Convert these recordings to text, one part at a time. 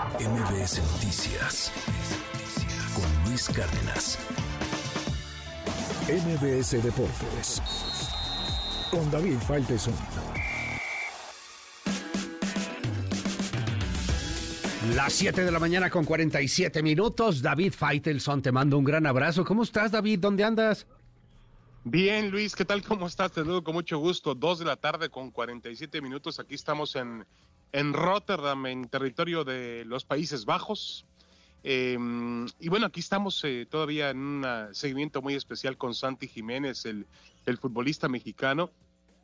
MBS Noticias con Luis Cárdenas. MBS Deportes con David Faitelson. Las 7 de la mañana con 47 minutos. David Faitelson, te mando un gran abrazo. ¿Cómo estás, David? ¿Dónde andas? Bien, Luis, ¿qué tal? ¿Cómo estás? Te digo con mucho gusto. Dos de la tarde con 47 minutos. Aquí estamos en, en Rotterdam, en territorio de los Países Bajos. Em, y bueno, aquí estamos eh, todavía en un seguimiento muy especial con Santi Jiménez, el, el futbolista mexicano,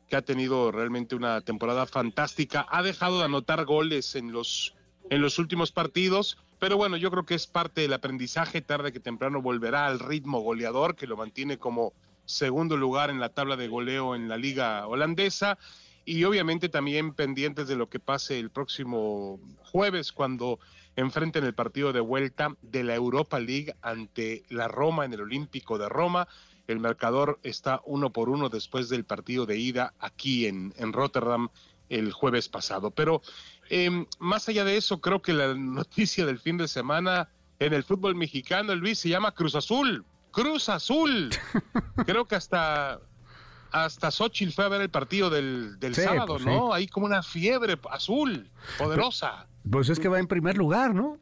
que ha tenido realmente una temporada fantástica. Ha dejado de anotar goles en los, en los últimos partidos, pero bueno, yo creo que es parte del aprendizaje. Tarde que temprano volverá al ritmo goleador que lo mantiene como segundo lugar en la tabla de goleo en la liga holandesa y obviamente también pendientes de lo que pase el próximo jueves cuando enfrenten el partido de vuelta de la Europa League ante la Roma en el Olímpico de Roma. El marcador está uno por uno después del partido de ida aquí en, en Rotterdam el jueves pasado. Pero eh, más allá de eso, creo que la noticia del fin de semana en el fútbol mexicano, Luis, se llama Cruz Azul. Cruz Azul. Creo que hasta hasta Xochitl fue a ver el partido del, del sábado, pues, ¿no? sí. Ahí como una fiebre azul, poderosa. Pues es que va en primer lugar, ¿no?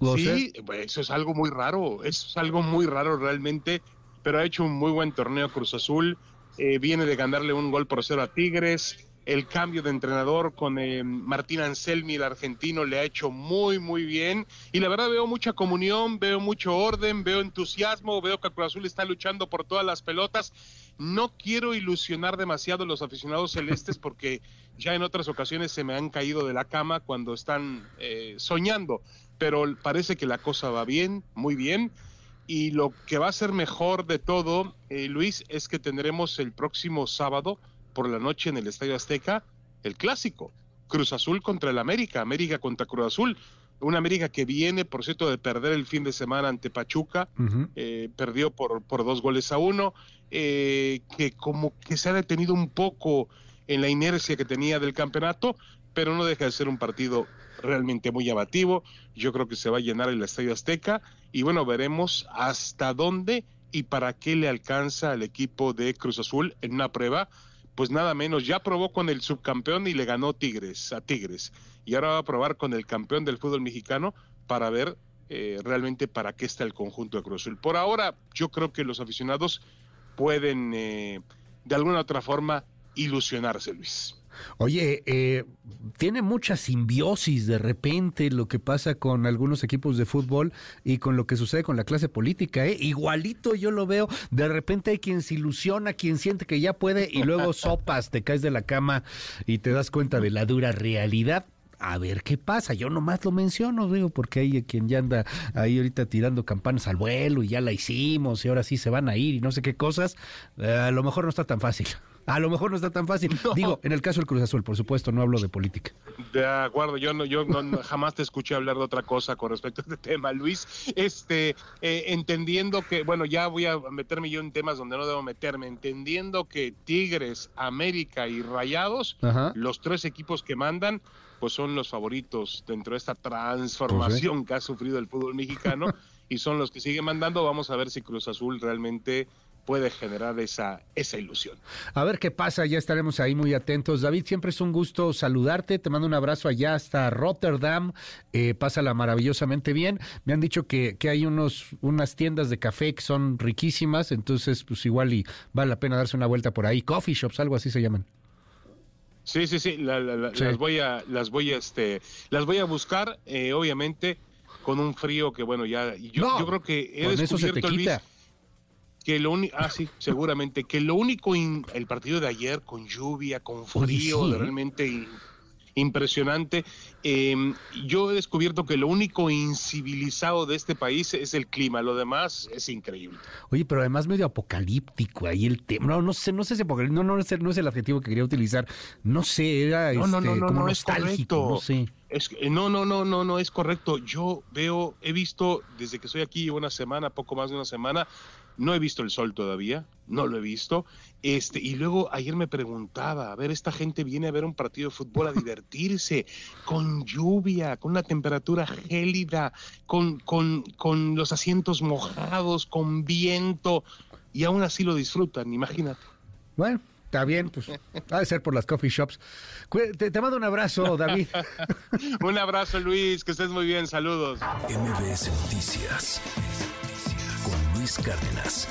O sí, eso es algo muy raro, eso es algo muy raro realmente, pero ha hecho un muy buen torneo Cruz Azul, eh, viene de ganarle un gol por cero a Tigres, el cambio de entrenador con eh, Martín Anselmi, el argentino, le ha hecho muy, muy bien. Y la verdad veo mucha comunión, veo mucho orden, veo entusiasmo, veo que Cruz Azul está luchando por todas las pelotas. No quiero ilusionar demasiado a los aficionados celestes porque ya en otras ocasiones se me han caído de la cama cuando están eh, soñando, pero parece que la cosa va bien, muy bien. Y lo que va a ser mejor de todo, eh, Luis, es que tendremos el próximo sábado por la noche en el Estadio Azteca el clásico. Cruz Azul contra el América, América contra Cruz Azul. Una América que viene, por cierto, de perder el fin de semana ante Pachuca, eh, perdió por, por dos goles a uno, eh, que como que se ha detenido un poco en la inercia que tenía del campeonato, pero no deja de ser un partido realmente muy llamativo. Yo creo que se va a llenar el Estadio Azteca y bueno, veremos hasta dónde y para qué le alcanza al equipo de Cruz Azul en una prueba pues nada menos, ya probó con el subcampeón y le ganó Tigres, a Tigres. Y ahora va a probar con el campeón del fútbol mexicano para ver eh, realmente para qué está el conjunto de Cruz Azul. Por ahora, yo creo que los aficionados pueden eh, de alguna otra forma ilusionarse, Luis. Oye, eh, tiene mucha simbiosis de repente lo que pasa con algunos equipos de fútbol y con lo que sucede con la clase política, ¿eh? Igualito yo lo veo, de repente hay quien se ilusiona, quien siente que ya puede y luego sopas, te caes de la cama y te das cuenta de la dura realidad. A ver qué pasa, yo nomás lo menciono, digo, porque hay quien ya anda ahí ahorita tirando campanas al vuelo y ya la hicimos y ahora sí se van a ir y no sé qué cosas. Eh, a lo mejor no está tan fácil. A lo mejor no está tan fácil. No. Digo, en el caso del Cruz Azul, por supuesto, no hablo de política. De acuerdo, yo no, yo no, jamás te escuché hablar de otra cosa con respecto a este tema, Luis. Este, eh, entendiendo que, bueno, ya voy a meterme yo en temas donde no debo meterme, entendiendo que Tigres, América y Rayados, Ajá. los tres equipos que mandan, pues son los favoritos dentro de esta transformación que ha sufrido el fútbol mexicano y son los que siguen mandando. Vamos a ver si Cruz Azul realmente puede generar esa, esa ilusión. A ver qué pasa, ya estaremos ahí muy atentos. David, siempre es un gusto saludarte. Te mando un abrazo allá hasta Rotterdam. Eh, pásala maravillosamente bien. Me han dicho que, que hay unos, unas tiendas de café que son riquísimas, entonces pues igual y vale la pena darse una vuelta por ahí. Coffee shops, algo así se llaman. Sí, sí, sí, la- la- la- Sí. las voy a, las voy a, este, las voy a buscar, eh, obviamente, con un frío que bueno ya, yo, No, yo creo que he eso se te Luis, quita. Que lo único, ah sí, seguramente, que lo único, in- el partido de ayer con lluvia, con Oye, frío, sí, ¿eh? realmente in- impresionante. eh, yo he descubierto que lo único incivilizado de este país es el clima, lo demás es increíble. Oye, pero además medio apocalíptico ahí el tema. No, no sé, no sé si apocalíptico, no, no, es el, no es el adjetivo que quería utilizar. No sé, era No, no, este, no, no, como nostálgico, no sé. Es no, no, no, no, no es correcto. Yo veo, he visto desde que estoy aquí una semana, poco más de una semana, No he visto el sol todavía, no lo he visto. Este, y luego ayer me preguntaba, a ver, esta gente viene a ver un partido de fútbol a divertirse, con lluvia, con una temperatura gélida, con, con, con los asientos mojados, con viento, y aún así lo disfrutan, imagínate. Bueno, Está bien, pues ha de ser por las coffee shops. Te, te mando un abrazo, David. un abrazo, Luis, que estés muy bien, saludos. MBS Noticias Luis Cárdenas.